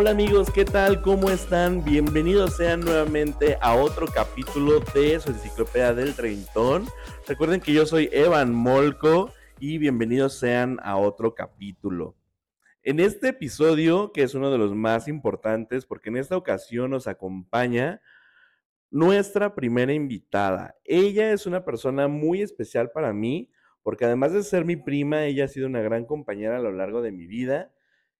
Hola amigos, ¿qué tal? ¿Cómo están? Bienvenidos sean nuevamente a otro capítulo de su enciclopedia del treintón. Recuerden que yo soy Evan Molco y bienvenidos sean a otro capítulo. En este episodio, que es uno de los más importantes, porque en esta ocasión nos acompaña nuestra primera invitada. Ella es una persona muy especial para mí, porque además de ser mi prima, ella ha sido una gran compañera a lo largo de mi vida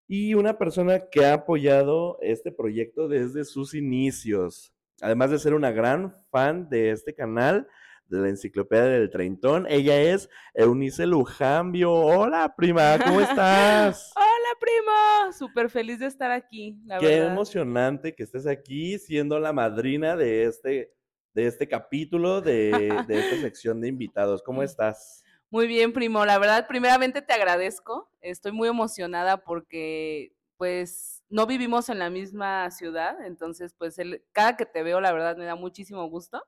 y una persona que ha apoyado este proyecto desde sus inicios. Además de ser una gran fan de este canal, de la Enciclopedia del Treintón, ella es Eunice Lujambio. Hola, prima, ¿cómo estás? Hola, primo. Súper feliz de estar aquí, la Qué emocionante que estés aquí siendo la madrina de este, de este capítulo, de, de esta sección de invitados. ¿Cómo estás? Muy bien, primo. La verdad, primeramente te agradezco. Estoy muy emocionada porque, pues, no vivimos en la misma ciudad. Entonces, pues, el, cada que te veo, la verdad, me da muchísimo gusto.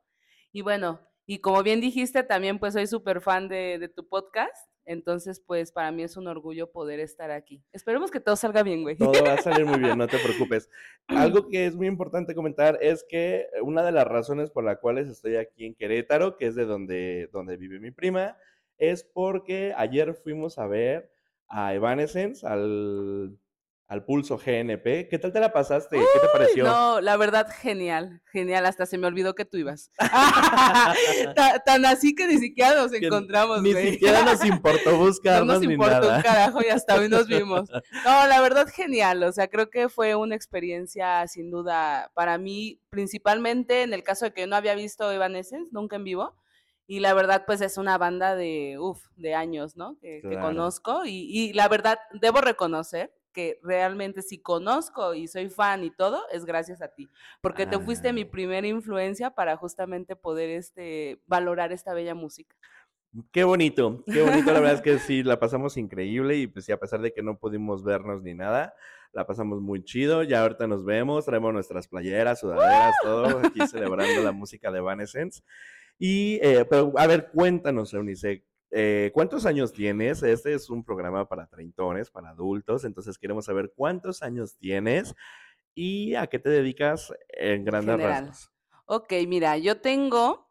Y bueno, y como bien dijiste, también, pues, soy súper fan de, de tu podcast. Entonces, pues para mí es un orgullo poder estar aquí. Esperemos que todo salga bien, güey. Todo va a salir muy bien, no te preocupes. Algo que es muy importante comentar es que una de las razones por las cuales estoy aquí en Querétaro, que es de donde, donde vive mi prima, es porque ayer fuimos a ver a Evanescence, al, al Pulso GNP. ¿Qué tal te la pasaste? ¿Qué te pareció? No, la verdad, genial, genial. Hasta se me olvidó que tú ibas. tan, así que ni siquiera nos encontramos, Ni siquiera nos importó buscarnos No nos importó un carajo y hasta hoy nos vimos. No, la verdad, genial. O sea, creo que fue una experiencia, sin duda, para mí, principalmente en el caso de que yo no había visto Evanescence, nunca en vivo y la verdad, pues es una banda de, uff, de años, ¿no? Que, conozco. Y, y, la verdad, debo reconocer que realmente si conozco y soy fan y todo, es gracias a ti. Porque te fuiste mi ah. primera influencia para justamente poder este, valorar esta bella música. Qué bonito, qué bonito, la verdad es que sí, la pasamos increíble y pues sí, a pesar de que no pudimos vernos ni nada, la pasamos muy chido, ya ahorita nos vemos, traemos nuestras playeras, sudaderas, todo, aquí celebrando la música de Evanescence. Y, eh, pero, a ver, cuéntanos, Eunice, eh, ¿cuántos años tienes? Este es un programa para treintones, para adultos, entonces queremos saber cuántos años tienes y a qué te dedicas en grandes rasgos. Ok, mira, yo tengo,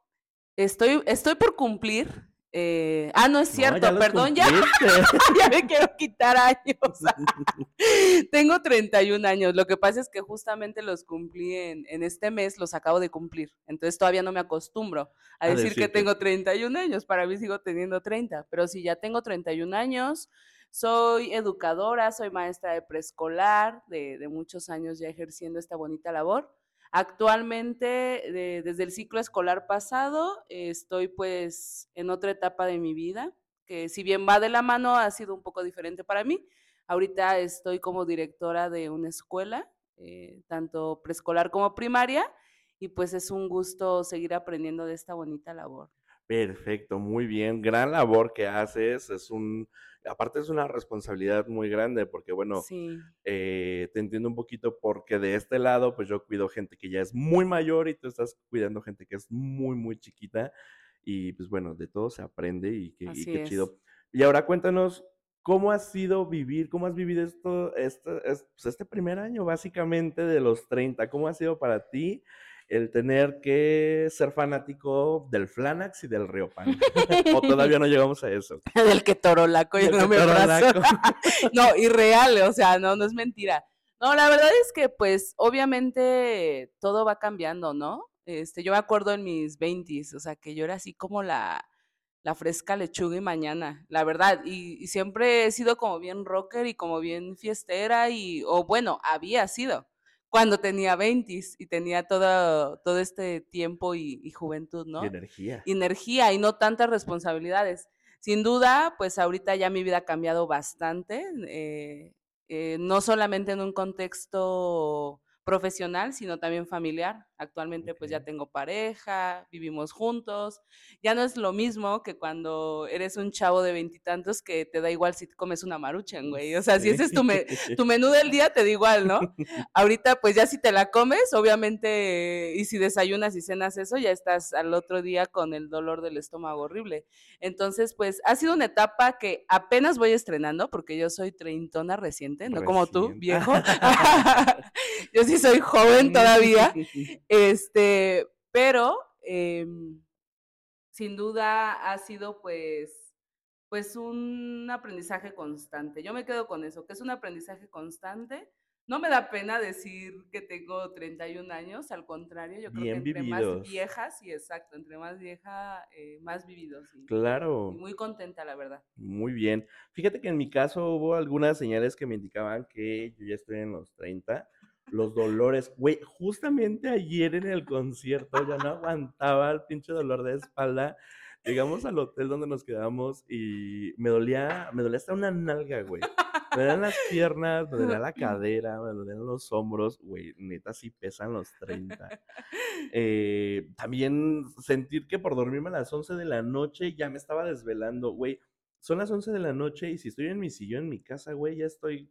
estoy, estoy por cumplir eh, ah, no es cierto, perdón, ya, ya me quiero quitar años. Tengo 31 años, lo que pasa es que justamente los cumplí en, en, este mes, los acabo de cumplir, entonces todavía no me acostumbro a, decir, que tengo 31 años, para mí sigo teniendo 30, pero si ya tengo 31 años, soy educadora, soy maestra de preescolar, de, de muchos años ya ejerciendo esta bonita labor. Actualmente, desde el ciclo escolar pasado, estoy pues en otra etapa de mi vida, que si bien va de la mano, ha sido un poco diferente para mí. Ahorita estoy como directora de una escuela, eh, tanto preescolar como primaria, y pues es un gusto seguir aprendiendo de esta bonita labor. Perfecto, muy bien, gran labor que haces, es un, aparte es una responsabilidad muy grande porque, bueno, eh, te entiendo un poquito porque de este lado, pues yo cuido gente que ya es muy mayor y tú estás cuidando gente que es muy, muy chiquita y pues bueno, de todo se aprende y qué, chido. Y ahora cuéntanos, ¿cómo ha sido vivir, cómo has vivido esto, este, pues, este primer año básicamente de los 30? ¿Cómo ha sido para ti? El tener que ser fanático del Flanax y del Pan. o todavía no llegamos a eso. del que torolaco y no me No, irreal, o sea, no, no es mentira. No, la verdad es que pues obviamente todo va cambiando, ¿no? Este, yo me acuerdo en mis 20 o sea, que yo era así como la, la fresca lechuga y mañana, la verdad, y, y, siempre he sido como bien rocker y como bien fiestera y, o bueno, había sido, cuando tenía 20 y tenía todo, todo este tiempo y, juventud, ¿no? Y energía. energía y no tantas responsabilidades. Sin duda, pues ahorita ya mi vida ha cambiado bastante, eh, eh, no solamente en un contexto profesional, sino también familiar. Actualmente pues ya tengo pareja, vivimos juntos. Ya no es lo mismo que cuando eres un chavo de veintitantos que te da igual si comes una maruchan, güey. O sea, si ese es tu, tu menú del día, te da igual, ¿no? Ahorita pues ya si te la comes, obviamente, y si desayunas y cenas eso, ya estás al otro día con el dolor del estómago horrible. Entonces pues ha sido una etapa que apenas voy estrenando porque yo soy treintona reciente, no como tú, viejo. yo sí soy joven todavía. Este, pero em, sin duda ha sido pues, pues un aprendizaje constante. Yo me quedo con eso, que es un aprendizaje constante. No me da pena decir que tengo 31 años, al contrario, yo creo que entre más viejas, y exacto, entre más vieja, eh, más vividos. claro. muy contenta, la verdad. Muy bien. Fíjate que en mi caso hubo algunas señales que me indicaban que yo ya estoy en los 30 los dolores. Güey, justamente ayer en el concierto ya no aguantaba el pinche dolor de espalda. Llegamos al hotel donde nos quedamos y me dolía, me dolía hasta una nalga, güey. Me dolían las piernas, me dolía la cadera, me dolían los hombros, güey, neta sí pesan los 30. Eh, también sentir que por dormirme a las 11 de la noche ya me estaba desvelando, güey. Son las 11 de la noche y si estoy en mi sillón en mi casa, güey, ya estoy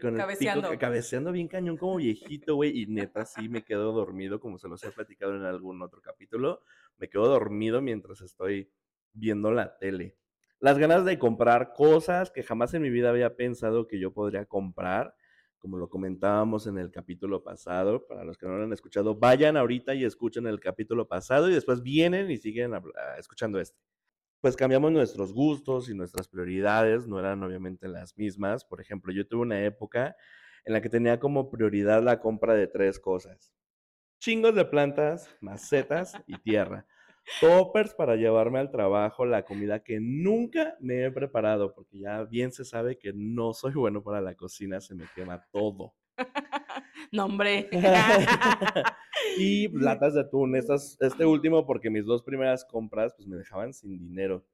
con el cabeceando. cabeceando bien cañón como viejito, güey, y neta sí me quedo dormido, como se los he platicado en algún otro capítulo, me quedo dormido mientras estoy viendo la tele. Las ganas de comprar cosas que jamás en mi vida había pensado que yo podría comprar, como lo comentábamos en el capítulo pasado, para los que no lo han escuchado, vayan ahorita y escuchen el capítulo pasado y después vienen y siguen escuchando este pues cambiamos nuestros gustos y nuestras prioridades, no eran obviamente las mismas. Por ejemplo, yo tuve una época en la que tenía como prioridad la compra de tres cosas. Chingos de plantas, macetas y tierra. Toppers para llevarme al trabajo, la comida que nunca me he preparado, porque ya bien se sabe que no soy bueno para la cocina, se me quema todo. No, hombre. y latas de atún. este último porque mis dos primeras compras pues me dejaban sin dinero.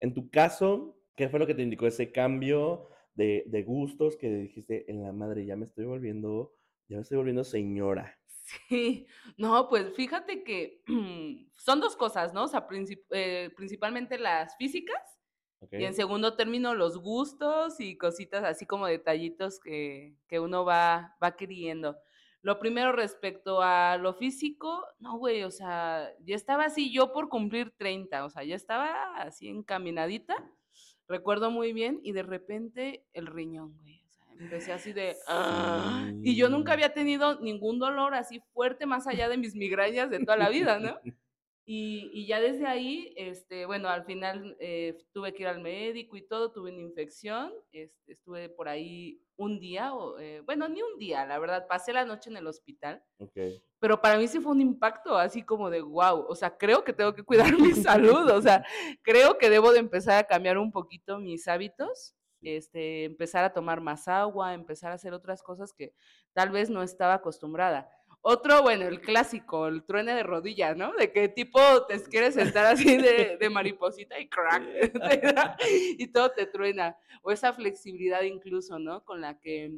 En tu caso, ¿qué fue lo que te indicó ese cambio de, de gustos que dijiste en la madre? Ya me estoy volviendo, ya me estoy volviendo señora. Sí, no, pues fíjate que son dos cosas, ¿no? O sea, eh, principalmente las físicas y en segundo término, los gustos y cositas así como detallitos que, que uno va, va queriendo. Lo primero respecto a lo físico, no, güey, o sea, ya estaba así yo por cumplir 30, o sea, ya estaba así encaminadita, recuerdo muy bien, y de repente el riñón, güey, o sea, empecé así de... ¡ah! Y yo nunca había tenido ningún dolor así fuerte más allá de mis migrañas de toda la vida, ¿no? Y, ya desde ahí, este, bueno, al final eh, tuve que ir al médico y todo, tuve una infección, este, estuve por ahí un día, o, eh, bueno, ni un día, la verdad, pasé la noche en el hospital. Okay. Pero para mí sí fue un impacto así como de, wow, o sea, creo que tengo que cuidar mi salud, o sea, creo que debo de empezar a cambiar un poquito mis hábitos, este, empezar a tomar más agua, empezar a hacer otras cosas que tal vez no estaba acostumbrada. Otro, bueno, el clásico, el truene de rodilla, ¿no? De que tipo te quieres sentar así de, de mariposita y crack, y todo te truena. O esa flexibilidad incluso, ¿no? Con la que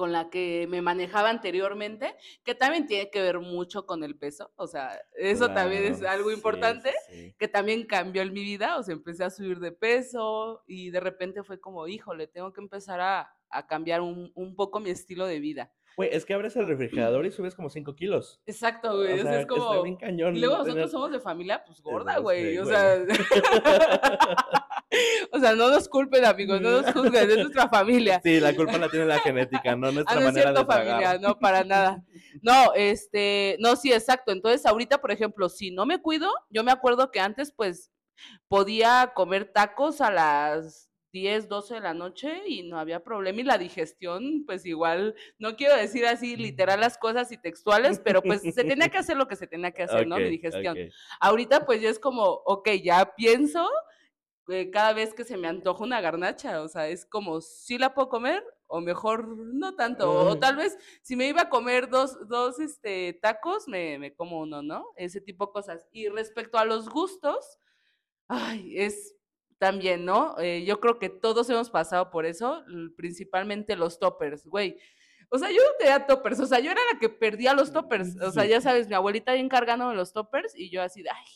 con la que me manejaba anteriormente, que también tiene que ver mucho con el peso, o sea, eso también es algo importante, que también cambió en mi vida, o sea, empecé a subir de peso y de repente fue como, híjole, tengo que empezar a, a cambiar un, un, poco mi estilo de vida. Güey, es que abres el refrigerador y subes como 5 kilos. Exacto, güey. O sea, es como. Bien cañón. Y luego nosotros somos de familia, pues gorda, güey. O sea. o sea, no nos culpen, amigos, no nos juzguen, es nuestra familia. Sí, la culpa la tiene la genética, no nuestra ah, no manera es cierto, familia, no, para nada. No, este, no, sí, exacto. Entonces, ahorita, por ejemplo, si no me cuido, yo me acuerdo que antes, pues, podía comer tacos a las 10, 12 de la noche y no había problema y la digestión, pues igual, no quiero decir así literal las cosas y textuales, pero pues se tenía que hacer lo que se tenía que hacer, ¿no? Mi digestión. Ahorita pues ya es como, ok, ya pienso eh, cada vez que se me antoja una garnacha, o sea, es como, si la puedo comer o mejor no tanto, o tal vez si me iba a comer dos, dos este, tacos, me, me como uno, ¿no? Ese tipo de cosas. Y respecto a los gustos, ay, es también, ¿no? Eh, yo creo que todos hemos pasado por eso, principalmente los toppers, güey. O sea, yo no tenía toppers, o sea, yo era la que perdía los toppers. O sea, ya sabes, mi abuelita ahí encargándome los toppers y yo así de, ay,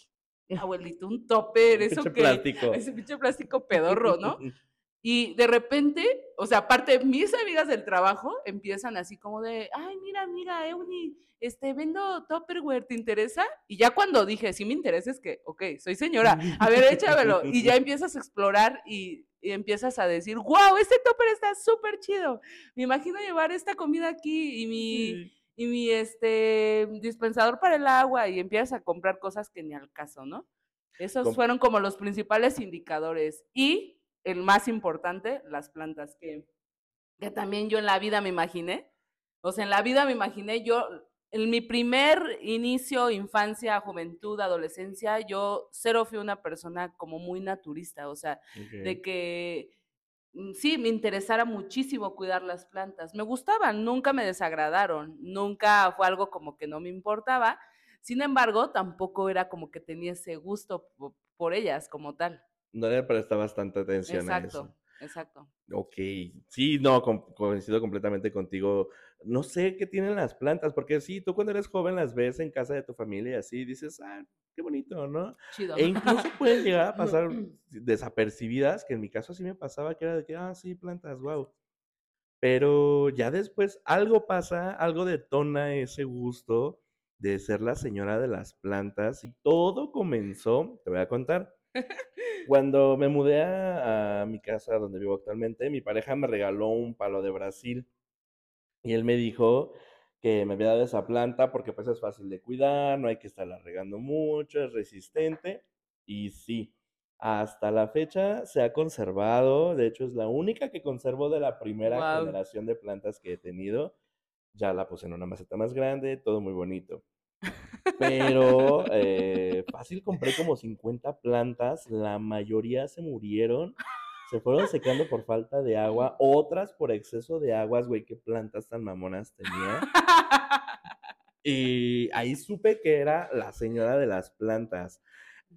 abuelito, un topper, eso que... plástico. Ese pinche plástico pedorro, ¿no? Y de repente, o sea, aparte, mis amigas del trabajo empiezan así como de, ay, mira, amiga, Euni, este, vendo Tupperware, ¿te interesa? Y ya cuando dije, sí me interesa, es que, ok, soy señora, a ver, échamelo. Y ya empiezas a explorar y, empiezas a decir, wow, este topper está súper chido. Me imagino llevar esta comida aquí y mi, y mi, este, dispensador para el agua y empiezas a comprar cosas que ni al caso, ¿no? Esos fueron como los principales indicadores. Y el más importante, las plantas, que, que también yo en la vida me imaginé. O sea, en la vida me imaginé yo, en mi primer inicio, infancia, juventud, adolescencia, yo cero fui una persona como muy naturista, o sea, de que mm, sí, me interesara muchísimo cuidar las plantas. Me gustaban, nunca me desagradaron, nunca fue algo como que no me importaba. Sin embargo, tampoco era como que tenía ese gusto por ellas como tal. No le presta bastante atención a eso. Exacto. Ok, sí, no, coincido completamente contigo. No sé qué tienen las plantas, porque sí, tú cuando eres joven las ves en casa de tu familia y así dices, ah, qué bonito, ¿no? Chido. E incluso pueden llegar a pasar desapercibidas, que en mi caso sí me pasaba, que era de que, ah, sí, plantas, wow. Pero ya después algo pasa, algo detona ese gusto de ser la señora de las plantas y todo comenzó, te voy a contar. Cuando me mudé a, mi casa donde vivo actualmente, mi pareja me regaló un palo de Brasil y él me dijo que me había dado esa planta porque pues es fácil de cuidar, no hay que estarla regando mucho, es resistente y sí, hasta la fecha se ha conservado, de hecho es la única que conservo de la primera generación de plantas que he tenido. Ya la puse en una maceta más grande, todo muy bonito. Pero eh, fácil compré como 50 plantas, la mayoría se murieron, se fueron secando por falta de agua, otras por exceso de aguas, güey, qué plantas tan mamonas tenía. Y ahí supe que era la señora de las plantas.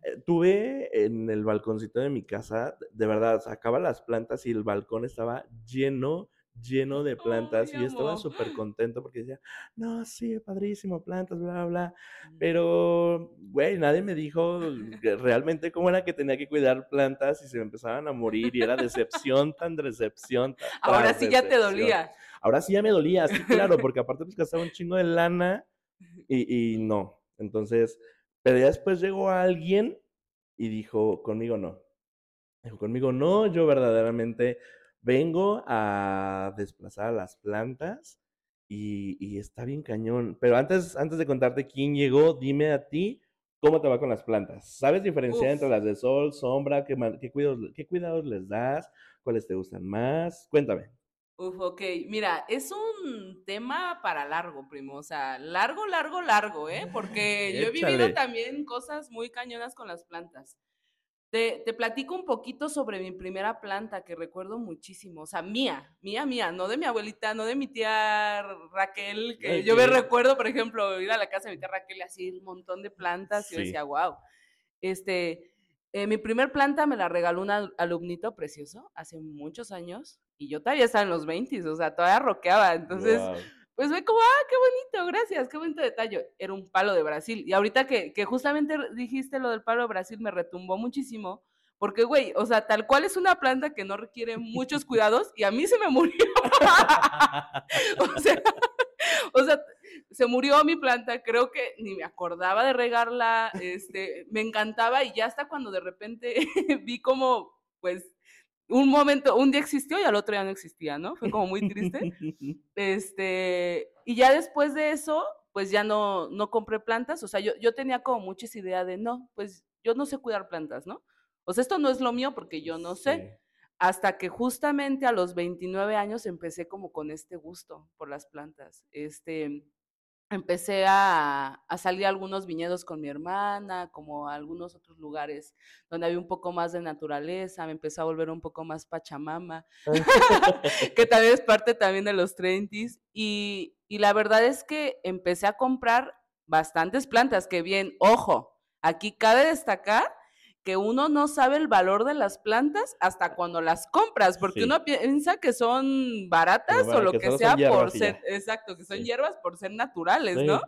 Eh, tuve en el balconcito de mi casa, de verdad, sacaba las plantas y el balcón estaba lleno lleno de plantas y estaba súper contento porque decía, no, sí, padrísimo, plantas, bla, bla. Mm. Pero, güey, nadie me dijo realmente cómo era que tenía que cuidar plantas y se me empezaban a morir y era decepción tan decepción. Ahora sí ya te dolía. Ahora sí ya me dolía, sí, claro, porque aparte pues gastaba un chingo de lana y, y no. Entonces, pero ya después llegó alguien y dijo, conmigo no. Dijo, conmigo no, yo verdaderamente vengo a desplazar a las plantas y, está bien cañón. Pero antes, antes de contarte quién llegó, dime a ti cómo te va con las plantas. ¿Sabes diferenciar entre las de sol, sombra? ¿Qué, qué, cuidados, ¿Qué cuidados les das? ¿Cuáles te gustan más? Cuéntame. Uf, ok. Mira, es un tema para largo, primo. O sea, largo, largo, largo, ¿eh? Porque yo he vivido también cosas muy cañonas con las plantas. Te, platico un poquito sobre mi primera planta que recuerdo muchísimo, o sea, mía, mía, mía, no de mi abuelita, no de mi tía Raquel, que yo me recuerdo, por ejemplo, ir a la casa de mi tía Raquel y así un montón de plantas y yo decía, wow. Este, eh, mi primer planta me la regaló un alumnito precioso hace muchos años y yo todavía estaba en los 20, o sea, todavía roqueaba, entonces pues ve como, ah, qué bonito, gracias, qué bonito detalle. Era un palo de Brasil. Y ahorita que, justamente dijiste lo del palo de Brasil, me retumbó muchísimo. Porque, güey, o sea, tal cual es una planta que no requiere muchos cuidados y a mí se me murió. o, sea, o sea, se murió mi planta, creo que ni me acordaba de regarla, este, me encantaba y ya hasta cuando de repente vi como, pues, un momento, un día existió y al otro ya no existía, ¿no? Fue como muy triste. este, y ya después de eso, pues ya no, no compré plantas, o sea, yo, yo tenía como muchas ideas de, no, pues yo no sé cuidar plantas, ¿no? O sea, esto no es lo mío porque yo no sé. Hasta que justamente a los 29 años empecé como con este gusto por las plantas. Este, empecé a, salir a algunos viñedos con mi hermana, como a algunos otros lugares donde había un poco más de naturaleza, me empecé a volver un poco más pachamama, que también es parte también de los 30 y, y la verdad es que empecé a comprar bastantes plantas, que bien, ojo, aquí cabe destacar que uno no sabe el valor de las plantas hasta cuando las compras, porque uno piensa que son baratas o lo que, sea por ser, exacto, que son hierbas por ser naturales, ¿no?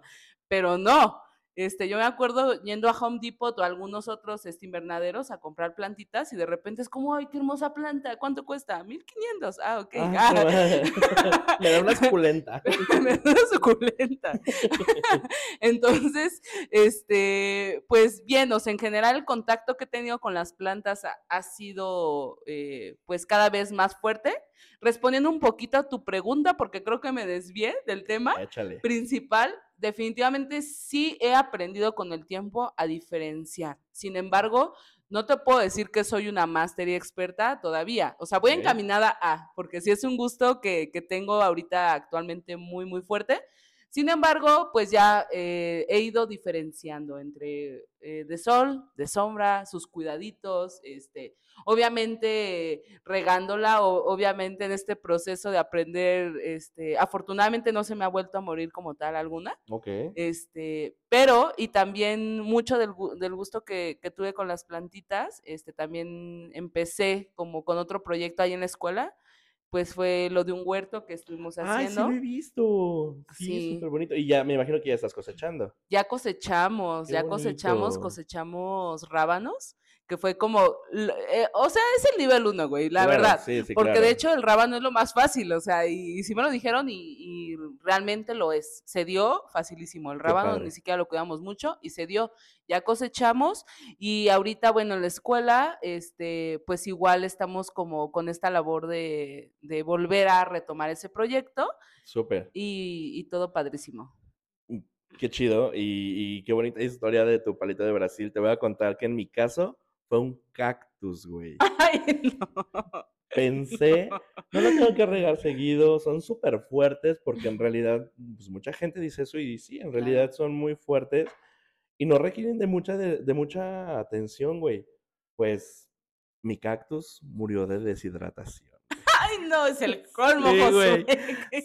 Pero no, este, yo me acuerdo yendo a Home Depot o a algunos otros este, invernaderos a comprar plantitas y de repente es como, ay, qué hermosa planta, ¿cuánto cuesta? 1500. Ah, ok. Ah, me da una suculenta. me da una suculenta. Entonces, este, pues bien, o sea, en general el contacto que he tenido con las plantas ha, sido, eh, pues, cada vez más fuerte. Respondiendo un poquito a tu pregunta, porque creo que me desvié del tema principal, definitivamente sí he aprendido con el tiempo a diferenciar. Sin embargo, no te puedo decir que soy una máster y experta todavía. O sea, voy encaminada a, porque sí es un gusto que, que tengo ahorita actualmente muy, muy fuerte. Sin embargo, pues ya eh, he ido diferenciando entre eh, de sol, de sombra, sus cuidaditos, este, obviamente regándola, o, obviamente en este proceso de aprender, este, afortunadamente no se me ha vuelto a morir como tal alguna. Ok. Este, pero, y también mucho del, del gusto que, que, tuve con las plantitas, este, también empecé como con otro proyecto ahí en la escuela, pues fue lo de un huerto que estuvimos haciendo. Ah, sí lo he visto. Sí, súper bonito. Y ya me imagino que ya estás cosechando. Ya cosechamos, ya cosechamos, cosechamos rábanos que fue como, eh, o sea, es el nivel uno, güey, la verdad. porque de hecho el rábano es lo más fácil, o sea, y, si me lo dijeron y, realmente lo es. Se dio facilísimo. El rábano ni siquiera lo cuidamos mucho y se dio. Ya cosechamos y ahorita, bueno, en la escuela, este, pues igual estamos como con esta labor de, de volver a retomar ese proyecto. Súper. Y, y todo padrísimo. Mm, qué chido y, y qué bonita historia de tu palito de Brasil. Te voy a contar que en mi caso fue un cactus, güey. Ay, no. Pensé, no lo tengo que regar seguido, son súper fuertes porque en realidad, pues mucha gente dice eso y sí, en realidad son muy fuertes y no requieren de mucha, de, mucha atención, güey. Pues mi cactus murió de deshidratación. Ay, no, es el colmo, sí, Güey.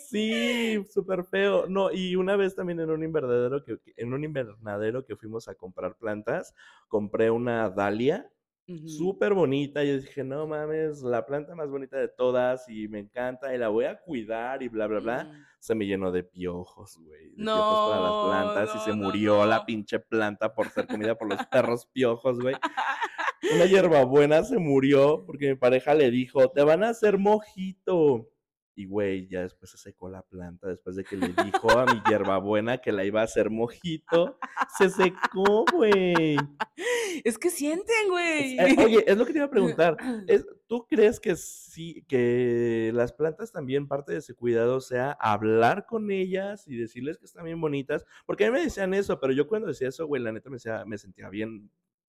Sí, súper feo. No, y una vez también en un invernadero que, en un invernadero que fuimos a comprar plantas, compré una dalia Súper bonita. Yo dije, no mames, la planta más bonita de todas y me encanta y la voy a cuidar y bla, bla, bla. Se me llenó de piojos, güey. De no, piojos para las plantas y se murió la pinche planta por ser comida por los perros piojos, güey. Una hierbabuena se murió porque mi pareja le dijo, te van a hacer mojito. Y güey, ya después se secó la planta, después de que le dijo a mi hierbabuena que la iba a hacer mojito, se secó, güey. Es que sienten, güey. Eh, oye, es lo que te iba a preguntar. ¿Tú crees que sí, que las plantas también parte de ese cuidado sea hablar con ellas y decirles que están bien bonitas? Porque a mí me decían eso, pero yo cuando decía eso, güey, la neta me, me sentía bien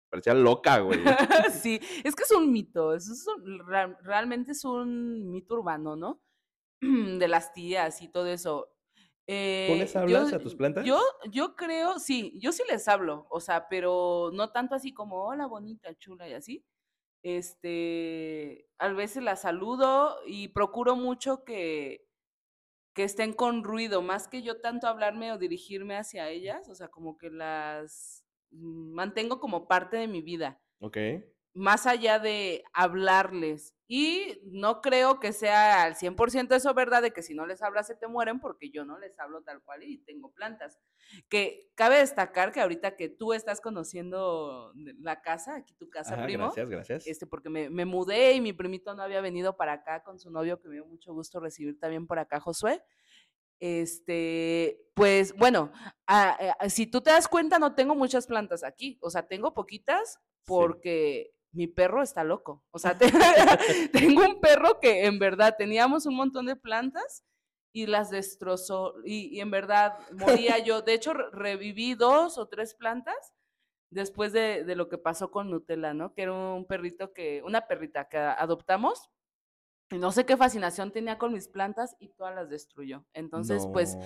parecía loca, güey. sí, es que es un mito, eso es realmente es un mito urbano, ¿no? de las tías y todo eso. ¿Tú les eh, hablas a tus plantas? Yo, yo creo, sí, yo sí les hablo, o sea, pero no tanto así como, hola, bonita, chula y así. Este, a veces las saludo y procuro mucho que, que estén con ruido, más que yo tanto hablarme o dirigirme hacia ellas, o sea, como que las mm, mantengo como parte de mi vida. Ok más allá de hablarles. Y no creo que sea al 100% eso verdad de que si no les hablas se te mueren, porque yo no les hablo tal cual y tengo plantas. Que cabe destacar que ahorita que tú estás conociendo la casa, aquí tu casa, primo. Gracias, gracias. Este, porque me, me, mudé y mi primito no había venido para acá con su novio, que me dio mucho gusto recibir también por acá, Josué. Este, pues bueno, si tú te das cuenta, no tengo muchas plantas aquí. O sea, tengo poquitas porque mi perro está loco. O sea, tengo un perro que en verdad teníamos un montón de plantas y las destrozó. Y, en verdad moría yo. De hecho, reviví dos o tres plantas después de, de, lo que pasó con Nutella, ¿no? Que era un perrito que, una perrita que adoptamos. Y no sé qué fascinación tenía con mis plantas y todas las destruyó. Entonces, pues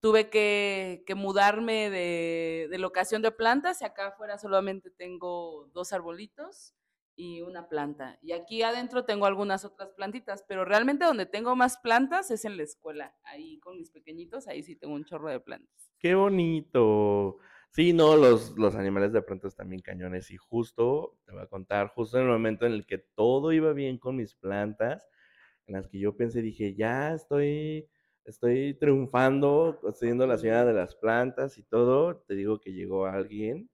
tuve que, que mudarme de, de, locación de plantas y acá afuera solamente tengo dos arbolitos y una planta. Y aquí adentro tengo algunas otras plantitas, pero realmente donde tengo más plantas es en la escuela. Ahí con mis pequeñitos, ahí sí tengo un chorro de plantas. Qué bonito. Sí, no, los, los animales de pronto están bien cañones y justo, te voy a contar, justo en el momento en el que todo iba bien con mis plantas, en las que yo pensé, dije, ya estoy, estoy triunfando, siendo la señora de las plantas y todo, te digo que llegó alguien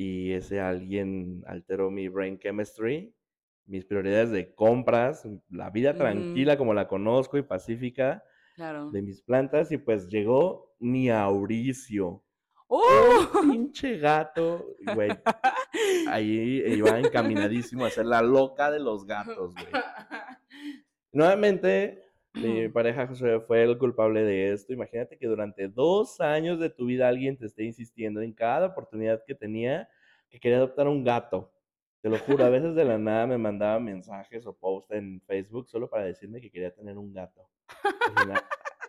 y ese alguien alteró mi brain chemistry, mis prioridades de compras, la vida tranquila como la conozco y pacífica de mis plantas y pues llegó mi Auricio. ¡Oh! Un pinche gato, güey. Ahí iba encaminadísimo a ser la loca de los gatos, güey. Nuevamente, mi pareja José fue el culpable de esto. Imagínate que durante dos años de tu vida alguien te esté insistiendo en cada oportunidad que tenía que quería adoptar un gato. Te lo juro, a veces de la nada me mandaba mensajes o posts en Facebook solo para decirme que quería tener un gato.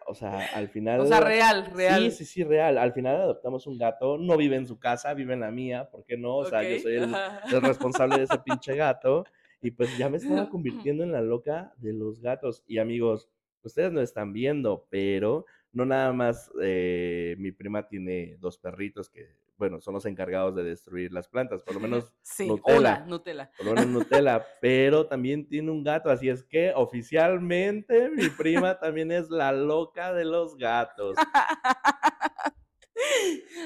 O sea, al final. O sea, real, real. Sí, sí, sí, real. Al final adoptamos un gato, no vive en su casa, vive en la mía, ¿por qué no? O sea, yo soy el, responsable de ese pinche gato. Y pues ya me estaba convirtiendo en la loca de los gatos. Y amigos, ustedes no están viendo, pero no nada más eh, mi prima tiene dos perritos que bueno, son los encargados de destruir las plantas, por lo menos sí, Nutella. Nutella. Por lo menos Nutella, pero también tiene un gato, así es que oficialmente mi prima también es la loca de los gatos.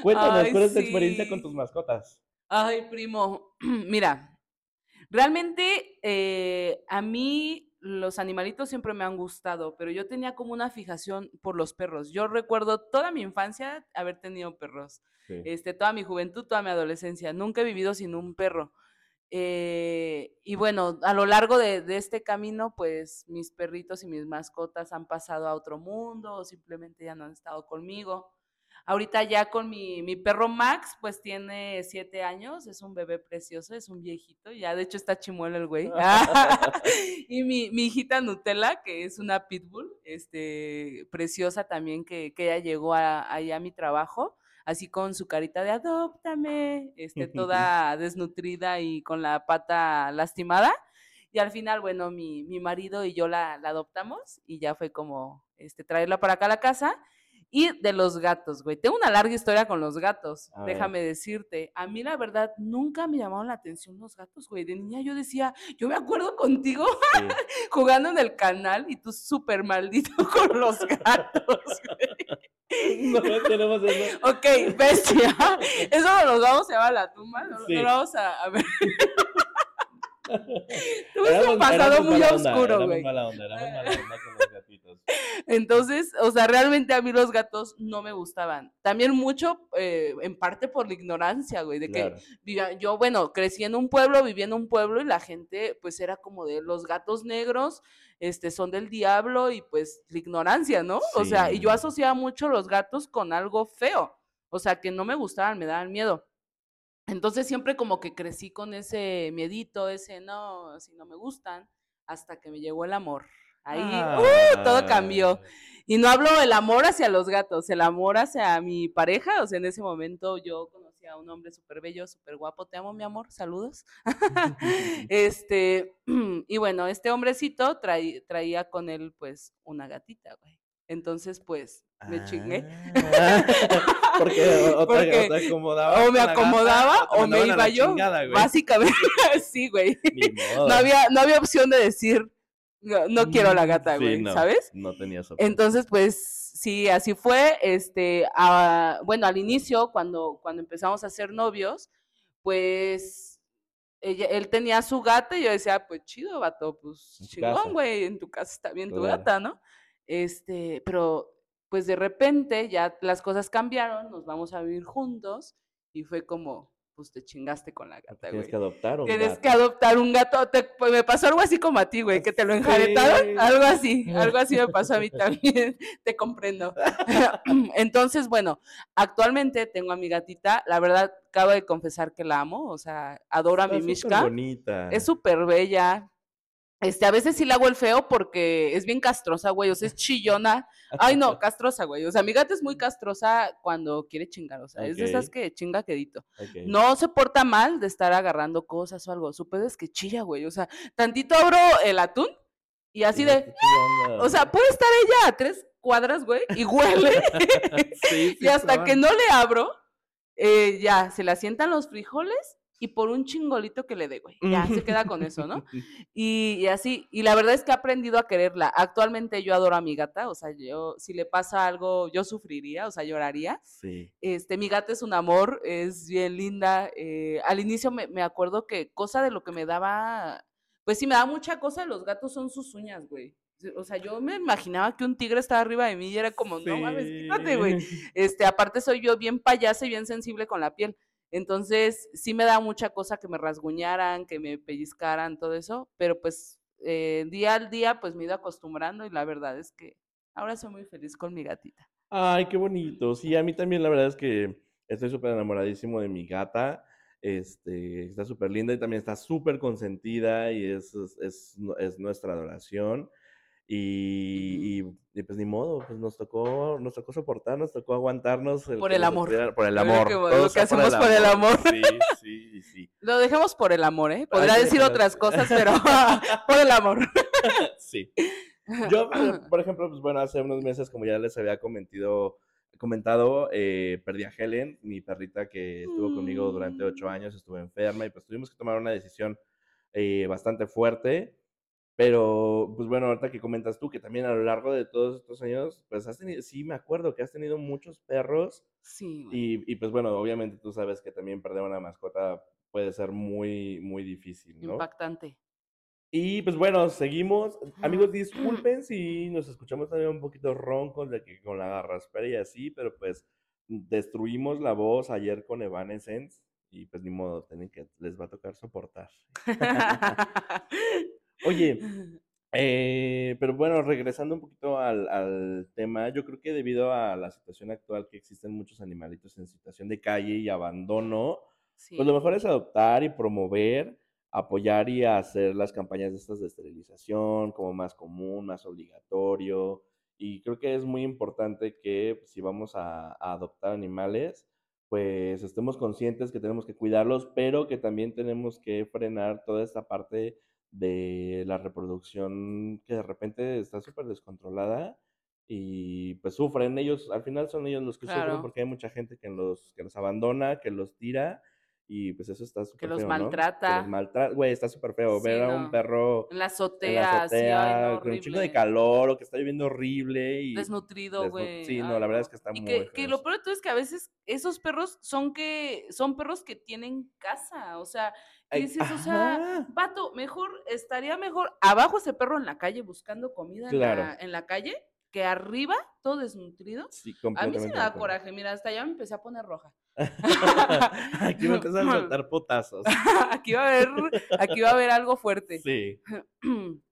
Cuéntanos, ¿cuál es tu experiencia con tus mascotas? Ay, primo, mira, realmente eh, a mí los animalitos siempre me han gustado, pero yo tenía como una fijación por los perros. Yo recuerdo toda mi infancia haber tenido perros, este, toda mi juventud, toda mi adolescencia. Nunca he vivido sin un perro. Eh, y bueno, a lo largo de, de, este camino, pues mis perritos y mis mascotas han pasado a otro mundo o simplemente ya no han estado conmigo. Ahorita ya con mi, mi, perro Max, pues tiene siete años, es un bebé precioso, es un viejito, ya de hecho está chimuelo el güey. y mi, mi, hijita Nutella, que es una pitbull, este, preciosa también, que, que ella llegó ahí a mi trabajo, así con su carita de adóptame, este, toda desnutrida y con la pata lastimada. Y al final, bueno, mi, mi marido y yo la, la adoptamos y ya fue como este, traerla para acá a la casa y de los gatos, güey. Tengo una larga historia con los gatos, déjame decirte. A mí, la verdad, nunca me llamaron la atención los gatos, güey. De niña yo decía, yo me acuerdo contigo jugando en el canal y tú súper maldito con los gatos, güey. No, tenemos eso. Ok, bestia. Eso nos vamos a llevar a la tumba. No, lo vamos a, a ver. Tuve un pasado muy oscuro, güey. Mala onda, mala onda los. Entonces, o sea, realmente a mí los gatos no me gustaban. También mucho, eh, en parte por la ignorancia, güey, de que vivía, yo, bueno, crecí en un pueblo, viví en un pueblo y la gente, pues, era como de los gatos negros, este, son del diablo y pues la ignorancia, ¿no? O sea, y yo asociaba mucho los gatos con algo feo. O sea, que no me gustaban, me daban miedo. Entonces siempre como que crecí con ese miedito, ese no, si no me gustan, hasta que me llegó el amor. Ahí ¡uh! todo cambió. Y no hablo del amor hacia los gatos, el amor hacia mi pareja. O sea, en ese momento yo conocí a un hombre súper bello, súper guapo. Te amo, mi amor. Saludos. este, y bueno, este hombrecito traía con él pues una gatita, güey. Entonces, pues, me chingué. Ah, porque, otra, acomodaba. O me acomodaba o me iba yo. Básicamente, sí, güey. No había, no había opción de decir, no, quiero la gata, güey, ¿sabes? No tenía opción. Entonces, pues, sí, así fue. Este, bueno, al inicio, cuando, cuando empezamos a ser novios, pues él tenía su gata y yo decía, pues chido, vato, pues chingón, güey, en tu casa está bien tu gata, ¿no? Este, pero pues de repente ya las cosas cambiaron, nos vamos a vivir juntos y fue como, pues te chingaste con la gata, güey. Tienes que adoptar un Tienes que adoptar un gato. pues me pasó algo así como a ti, güey, que te lo enjaretaron. Algo así, algo así me pasó a mí también. te comprendo. Entonces, bueno, actualmente tengo a mi gatita. La verdad, acabo de confesar que la amo. O sea, adoro a mi Mishka. Es bonita. Es súper bella. Este, a veces sí le hago el feo porque es bien castrosa, güey, o sea, es chillona. Ay, no, castrosa, güey. O sea, mi gata es muy castrosa cuando quiere chingar, o sea, es de esas que chinga quedito. No se porta mal de estar agarrando cosas o algo. Su pedo es que chilla, güey. O sea, tantito abro el atún y así de. O sea, puede estar ella a tres cuadras, güey, y huele. y hasta que no le abro, eh, ya, se le asientan los frijoles y por un chingolito que le dé, güey. Ya se queda con eso, ¿no? Y, así, y la verdad es que he aprendido a quererla. Actualmente yo adoro a mi gata, o sea, yo, si le pasa algo, yo sufriría, o sea, lloraría. Sí. Este, mi gata es un amor, es bien linda. Eh, al inicio me, me acuerdo que cosa de lo que me daba, pues sí, me da mucha cosa, los gatos son sus uñas, güey. O sea, yo me imaginaba que un tigre estaba arriba de mí y era como, no mames, quítate, güey. Este, aparte soy yo bien payasa y bien sensible con la piel. Entonces, sí me da mucha cosa que me rasguñaran, que me pellizcaran, todo eso, pero pues eh, día al día pues me he ido acostumbrando y la verdad es que ahora soy muy feliz con mi gatita. Ay, qué bonito. Sí, a mí también la verdad es que estoy súper enamoradísimo de mi gata. Este, está súper linda y también está súper consentida y es, es, es nuestra adoración. Y, pues ni modo, pues nos tocó, nos tocó soportar, nos tocó aguantarnos. por el amor. por el amor. lo que hacemos por el amor. Sí, sí, sí. Lo dejemos por el amor, ¿eh? Podría decir otras cosas, pero por el amor. sí. Yo, por ejemplo, pues bueno, hace unos meses, como ya les había comentado, comentado eh, perdí a Helen, mi perrita que estuvo conmigo durante ocho mm. años, estuvo enferma y pues tuvimos que tomar una decisión eh, bastante fuerte pero, pues bueno, ahorita que comentas tú que también a lo largo de todos estos años, pues has tenido, sí me acuerdo que has tenido muchos perros. Sí. Y, y pues bueno, obviamente tú sabes que también perder una mascota puede ser muy, muy difícil, ¿no? Impactante. Y pues bueno, seguimos. Amigos, disculpen si nos escuchamos también un poquito roncos de que con la garraspera y así, pero pues destruimos la voz ayer con Evanescence y pues ni modo, tienen que, les va a tocar soportar. Oye, eh, pero bueno, regresando un poquito al, tema, yo creo que debido a la situación actual que existen muchos animalitos en situación de calle y abandono, pues lo mejor es adoptar y promover, apoyar y hacer las campañas de estas de esterilización como más común, más obligatorio. Y creo que es muy importante que pues, si vamos a adoptar animales, pues estemos conscientes que tenemos que cuidarlos, pero que también tenemos que frenar toda esta parte de la reproducción que de repente está súper descontrolada y pues sufren ellos, al final son ellos los que sufren porque hay mucha gente que los, que los abandona, que los tira y pues eso está súper feo. Que los maltrata. Que los maltrata. Güey, está súper feo. Ver a un perro. En la azotea. con un chingo de calor o que está lloviendo horrible. Y Desnutrido, güey. sí, no, la verdad es que está y muy. Que, que lo peor de todo es que a veces esos perros son que. Son perros que tienen casa. O sea, dices, o sea, vato, mejor, estaría mejor abajo ese perro en la calle buscando comida en, la, en la calle que arriba, todo desnutrido. Sí, a mí sí me da coraje, mira, hasta ya me empecé a poner roja. aquí me empiezan a soltar potazos. aquí, va a haber, aquí va a haber algo fuerte. Sí.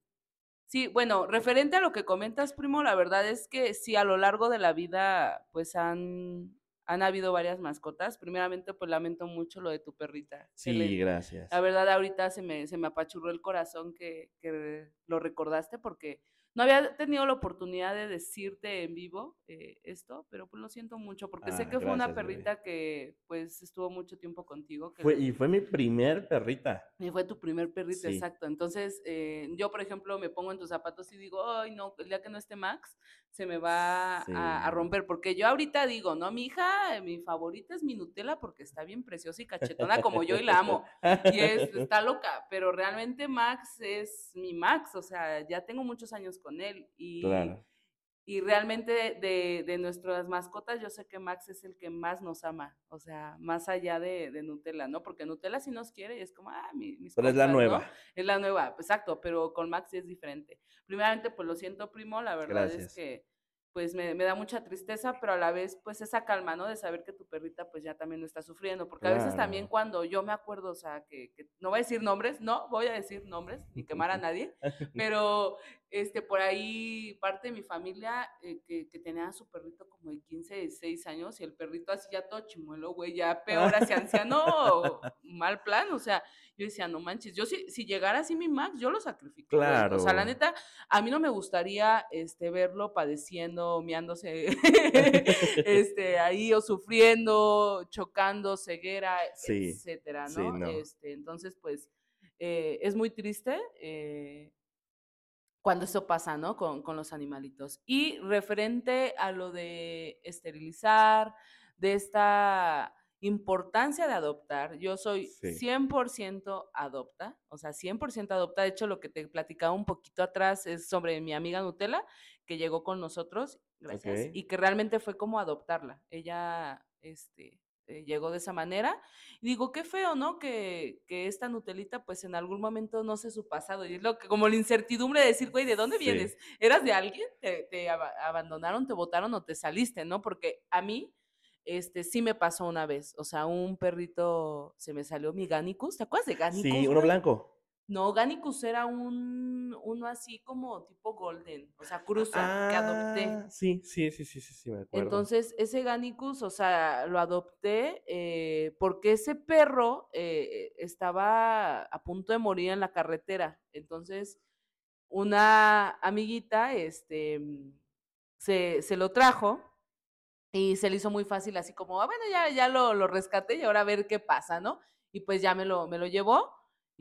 Sí, bueno, referente a lo que comentas, primo, la verdad es que sí, a lo largo de la vida, pues han, han habido varias mascotas. Primeramente, pues lamento mucho lo de tu perrita. Sí, gracias. La verdad, ahorita se me, se me apachurró el corazón que, que lo recordaste porque no había tenido la oportunidad de decirte en vivo eh, esto, pero pues lo siento mucho porque sé ah, que fue una perrita que pues estuvo mucho tiempo contigo. fue, y fue mi primer perrita. Y fue tu primer perrita, exacto. Entonces, eh, yo, por ejemplo, me pongo en tus zapatos y digo, ay, no, el día que no esté Max, se me va a, romper. Porque yo ahorita digo, no, mi hija, mi favorita es mi Nutella porque está bien preciosa y cachetona como yo y la amo. Y es, está loca, pero realmente Max es mi Max, o sea, ya tengo muchos años con él. Y, y realmente de, de, nuestras mascotas, yo sé que Max es el que más nos ama, o sea, más allá de, de Nutella, ¿no? Porque Nutella sí nos quiere y es como, ah, mi, mis Pero es la nueva. Es la nueva, exacto, pero con Max es diferente. Primeramente, pues lo siento, primo, la verdad es que pues me, da mucha tristeza, pero a la vez, pues esa calma, ¿no? De saber que tu perrita, pues ya también no está sufriendo, porque a veces también cuando yo me acuerdo, o sea, que, que, no voy a decir nombres, no voy a decir nombres, ni quemar a nadie, pero este, por ahí parte de mi familia eh, que, que, tenía a su perrito como de 15, 16 años y el perrito así ya todo chimuelo, güey, ya peor, así anciano, mal plan, o sea, yo decía, no manches, yo si, si llegara así mi Max, yo lo sacrifico. Claro. O sea, la neta, a mí no me gustaría este, verlo padeciendo, miándose, este, ahí o sufriendo, chocando, ceguera, etcétera, ¿no? Este, entonces, pues, eh, es muy triste. Eh, cuando eso pasa, ¿no? Con, con, los animalitos. Y referente a lo de esterilizar, de esta importancia de adoptar. Yo soy 100% adopta, o sea, 100% adopta. De hecho, lo que te platicaba un poquito atrás es sobre mi amiga Nutella, que llegó con nosotros, gracias, y que realmente fue como adoptarla. Ella, este, eh, llegó de esa manera. Y digo, qué feo, ¿no? Que, que, esta Nutelita, pues en algún momento no sé su pasado. Y es lo que, como la incertidumbre de decir, güey, ¿de dónde vienes? ¿Eras de alguien? ¿Te, te abandonaron, te votaron o te saliste, no? Porque a mí este, sí me pasó una vez, o sea, un perrito se me salió mi Ganicus, ¿te acuerdas de Ganicus? Sí, uno blanco. No, Ganicus era un, uno así como tipo golden, o sea, cruza, que adopté. Ah, sí, sí, sí, sí, sí, sí, me acuerdo. Entonces, ese Ganicus, o sea, lo adopté eh, porque ese perro eh, estaba a punto de morir en la carretera. Entonces, una amiguita, este, se, se lo trajo y se le hizo muy fácil, así como, ah, bueno, ya, ya lo, lo, rescaté y ahora a ver qué pasa, ¿no? Y pues ya me lo, me lo llevó.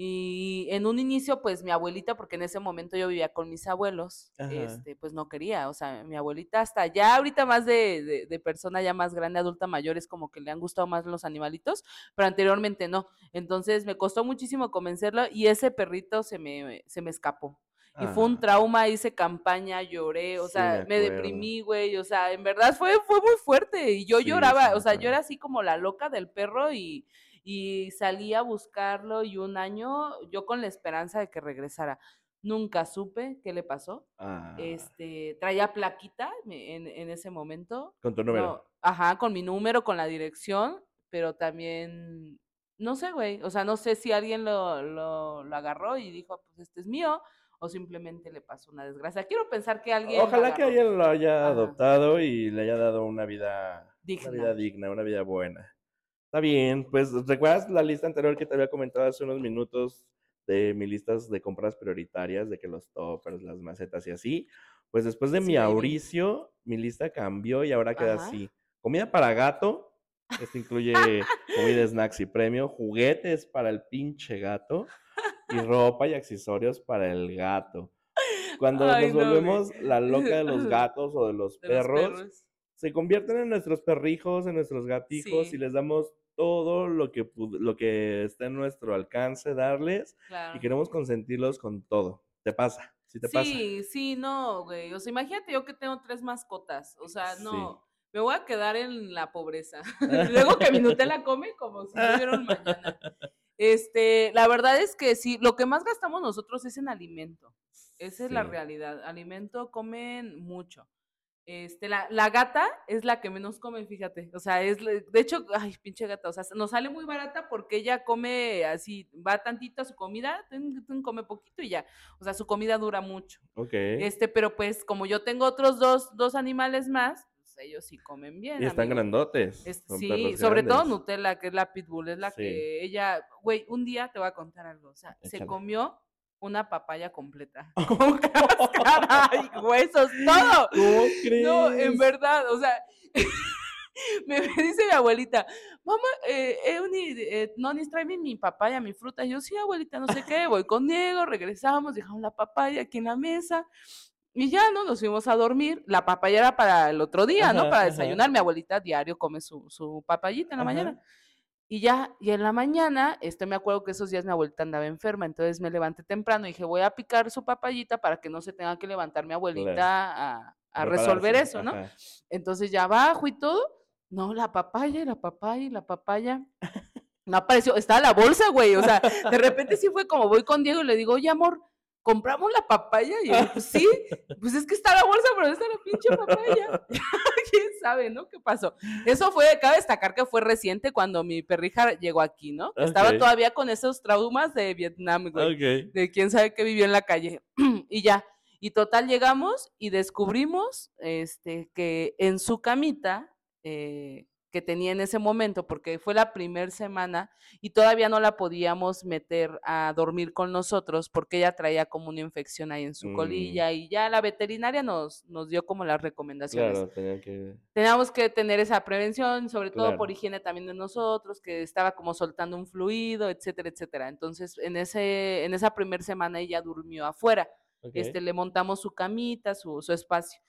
Y en un inicio, pues mi abuelita, porque en ese momento yo vivía con mis abuelos, este, pues no quería, o sea, mi abuelita hasta ya ahorita más de, de, persona ya más grande, adulta mayor, es como que le han gustado más los animalitos, pero anteriormente no. Entonces me costó muchísimo convencerlo y ese perrito se me, se me escapó. Y fue un trauma, hice campaña, lloré, o sea, me, deprimí, güey, o sea, en verdad fue, fue muy fuerte y yo lloraba, o sea, yo era así como la loca del perro y, y salí a buscarlo y un año yo con la esperanza de que regresara. Nunca supe qué le pasó. Ah. Este, traía plaquita en, en, ese momento. Con tu número. ajá, con mi número, con la dirección, pero también, no sé, güey, o sea, no sé si alguien lo, lo, lo agarró y dijo, pues este es mío, o simplemente le pasó una desgracia. Quiero pensar que alguien... Ojalá que alguien lo haya adoptado y le haya dado una vida digna. una vida digna, una vida buena. Está bien, pues ¿recuerdas la lista anterior que te había comentado hace unos minutos de mis listas de compras prioritarias, de que los toppers, las macetas y así? Pues después de mi Mauricio, mi lista cambió y ahora queda así. Comida para gato, esto incluye comida, snacks y premio, juguetes para el pinche gato, y ropa y accesorios para el gato. Cuando nos volvemos la loca de los gatos o de los, perros, se convierten en nuestros perrijos, en nuestros gatijos y les damos todo lo que, lo que está en nuestro alcance darles y queremos consentirlos con todo. ¿Te pasa? ¿Sí te pasa? Sí, sí, no, güey. O sea, imagínate yo que tengo tres mascotas. O sea, no, me voy a quedar en la pobreza. Luego que mi Nutella come como si tuviera un mañana. Este, la verdad es que sí, lo que más gastamos nosotros es en alimento. Esa es la realidad. Alimento comen mucho. Este, la, la, gata es la que menos come, fíjate. O sea, es, de hecho, ay, pinche gata, o sea, nos sale muy barata porque ella come así, va tantito a su comida, come poquito y ya. O sea, su comida dura mucho. Ok. Este, pero pues, como yo tengo otros dos, dos animales más, ellos sí comen bien. Y están grandotes. sí, sobre todo Nutella, que es la pitbull, es la que ella, güey, un día te voy a contar algo, o sea, se comió una papaya completa. Con cáscara y huesos, todo. ¿Cómo crees? No, en verdad, o sea, me dice mi abuelita, mamá, eh, Euni, eh, no, ni tráeme mi papaya, mi fruta. yo, sí, abuelita, no sé qué, voy con Diego, regresamos, dejamos la papaya aquí en la mesa. Y ya, ¿no? Nos fuimos a dormir. La papaya era para el otro día, ¿no? Para desayunar. Mi abuelita diario come su, su papayita en la mañana. Y ya, y en la mañana, este, me acuerdo que esos días mi abuelita andaba enferma, entonces me levanté temprano y dije, voy a picar su papayita para que no se tenga que levantar mi abuelita a, a resolver eso, ¿no? Entonces ya bajo y todo. No, la papaya, la papaya, la papaya. No apareció, estaba la bolsa, güey. O sea, de repente sí fue como voy con Diego y le digo, oye, amor, compramos la papaya y yo, pues sí, pues es que está la bolsa, pero está la pinche papaya. ¿Quién sabe, no? ¿Qué pasó? Eso fue, cabe destacar que fue reciente cuando mi perrija llegó aquí, ¿no? Estaba todavía con esos traumas de Vietnam, güey. De quién sabe qué vivió en la calle. y ya. Y total llegamos y descubrimos este, que en su camita eh, que tenía en ese momento, porque fue la primera semana y todavía no la podíamos meter a dormir con nosotros porque ella traía como una infección ahí en su mm. colilla y ya la veterinaria nos, nos dio como las recomendaciones. Claro, tenía que... Teníamos que tener esa prevención, sobre todo por higiene también de nosotros, que estaba como soltando un fluido, etcétera, etcétera. Entonces, en, ese, en esa primera semana ella durmió afuera. Este, le montamos su camita, su, su espacio.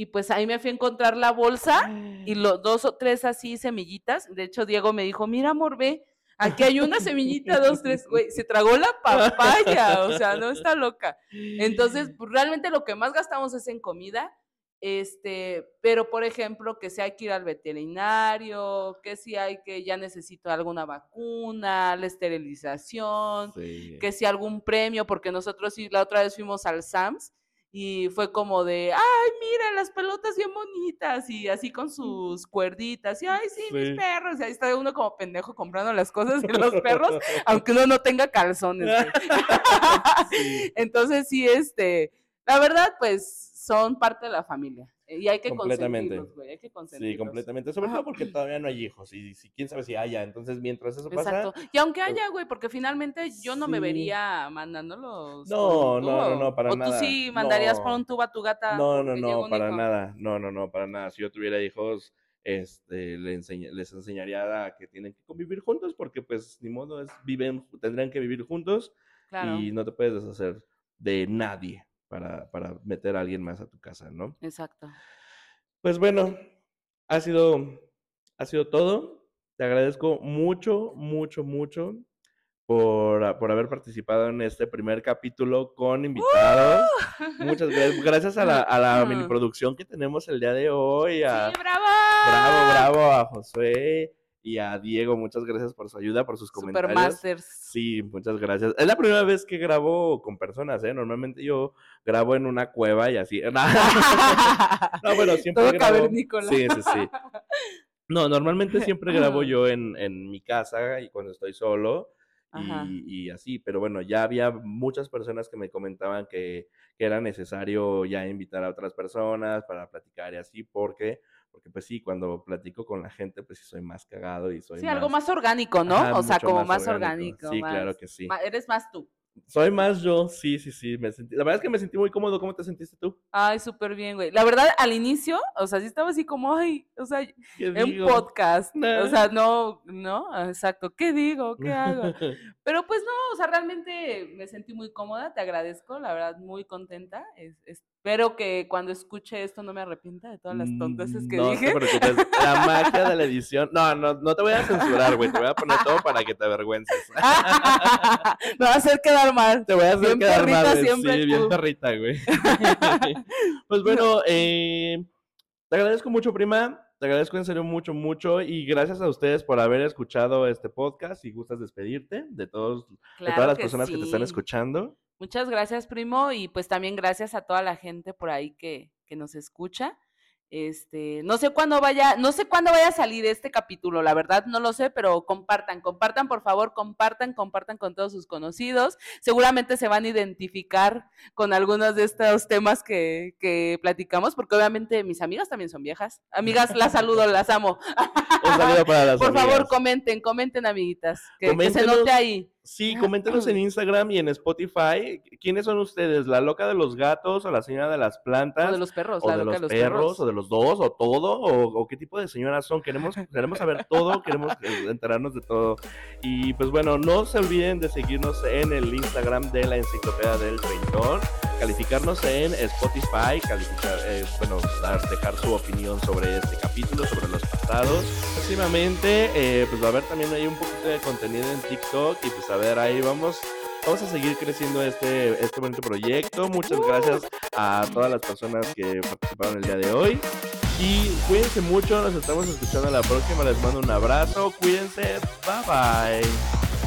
Y pues ahí me fui a encontrar la bolsa y los dos o tres así semillitas. De hecho, Diego me dijo, mira, amor, ve, aquí hay una semillita, dos, tres, güey, se tragó la papaya, o sea, no está loca. Entonces, pues, realmente lo que más gastamos es en comida, este, pero por ejemplo, que si hay que ir al veterinario, que si hay que ya necesito alguna vacuna, la esterilización, que si algún premio, porque nosotros la otra vez fuimos al SAMS y fue como de, ay, mira, las pelotas bien bonitas y así con sus cuerditas y, ay, sí, mis perros, y ahí está uno como pendejo comprando las cosas y los perros, aunque uno no tenga calzones. Entonces sí, este, la verdad, pues son parte de la familia. Y hay que consentirlos, güey, hay que consentirlos. Sí, completamente. Sobre todo porque todavía no hay hijos y, si quién sabe si haya. Entonces, mientras eso pasa... Exacto. Y aunque pues haya, güey, porque finalmente yo no me vería mandándolos. No, no, no, no, para nada. O tú sí mandarías por un tubo a tu gata. No, no, no, para nada. No, no, no, para nada. Si yo tuviera hijos, este, les, les enseñaría a que tienen que convivir juntos porque, pues, ni modo, es, viven, tendrán que vivir juntos y no te puedes deshacer de nadie para, para meter a alguien más a tu casa, ¿no? Exacto. Pues bueno, ha sido, ha sido todo. Te agradezco mucho, mucho, mucho por, por, haber participado en este primer capítulo con invitados. Muchas gracias. Gracias a la, a la mini producción que tenemos el día de hoy. A, ¡Sí, bravo! Bravo, bravo a Josué, y a Diego, muchas gracias por su ayuda, por sus comentarios. Supermasters. Sí, muchas gracias. Es la primera vez que grabo con personas, ¿eh? Normalmente yo grabo en una cueva y así. no, bueno, siempre Todo grabo. Sí, sí, sí. No, normalmente siempre grabo yo en, en mi casa y cuando estoy solo. Y, y, así, pero bueno, ya había muchas personas que me comentaban que, que, era necesario ya invitar a otras personas para platicar y así, porque porque pues sí, cuando platico con la gente, pues sí soy más cagado y soy Sí, algo más orgánico, ¿no? o sea, como más, orgánico. Sí, claro que sí. Eres más tú. Soy más yo, sí, sí, sí. Me sentí, la verdad es que me sentí muy cómodo. ¿Cómo te sentiste tú? Ay, súper bien, güey. La verdad, al inicio, o sea, sí estaba así como, ay, o sea, en podcast. O sea, no, no, exacto. ¿Qué digo? ¿Qué hago? Pero pues no, o sea, realmente me sentí muy cómoda. Te agradezco, la verdad, muy contenta. Es, espero que cuando escuche esto no me arrepienta de todas las tonteces que no dije. No La magia de la edición. No, no, no te voy a censurar, güey. Te voy a poner todo para que te avergüences. me va a hacer quedar mal. Te voy a hacer bien quedar mal. Siempre sí, bien perrita, güey. pues bueno, eh, te agradezco mucho, prima. Te agradezco en serio mucho, mucho. Y gracias a ustedes por haber escuchado este podcast. Si gustas despedirte de, todos, de todas las personas que te están escuchando. Muchas gracias, primo. Y pues también gracias a toda la gente por ahí que, que nos escucha. Este, no sé cuándo vaya, no sé cuándo vaya a salir este capítulo, la verdad no lo sé, pero compartan, compartan por favor, compartan, compartan con todos sus conocidos. Seguramente se van a identificar con algunos de estos temas que, que platicamos, porque obviamente mis amigas también son viejas. Amigas, las saludo, las amo. Un saludo para las Por favor, comenten, comenten, amiguitas, que, que se note ahí. Sí, coméntenos en Instagram y en Spotify. ¿Quiénes son ustedes? ¿La loca de los gatos o la señora de las plantas? O de los perros, o de los, perros, o de los dos, o todo, o, qué tipo de señoras son. Queremos, queremos saber todo, queremos enterarnos de todo. Y pues bueno, no se olviden de seguirnos en el Instagram de la Enciclopedia del Treintón, calificarnos en Spotify, calificar, eh, bueno, dejar su opinión sobre este capítulo, sobre los pasados. Próximamente, eh, pues va a haber también ahí un poquito de contenido en TikTok y pues a ver, ahí vamos. Vamos a seguir creciendo este, este bonito proyecto. Muchas gracias a todas las personas que participaron el día de hoy. Y cuídense mucho, nos estamos escuchando la próxima. Les mando un abrazo. Cuídense. Bye bye.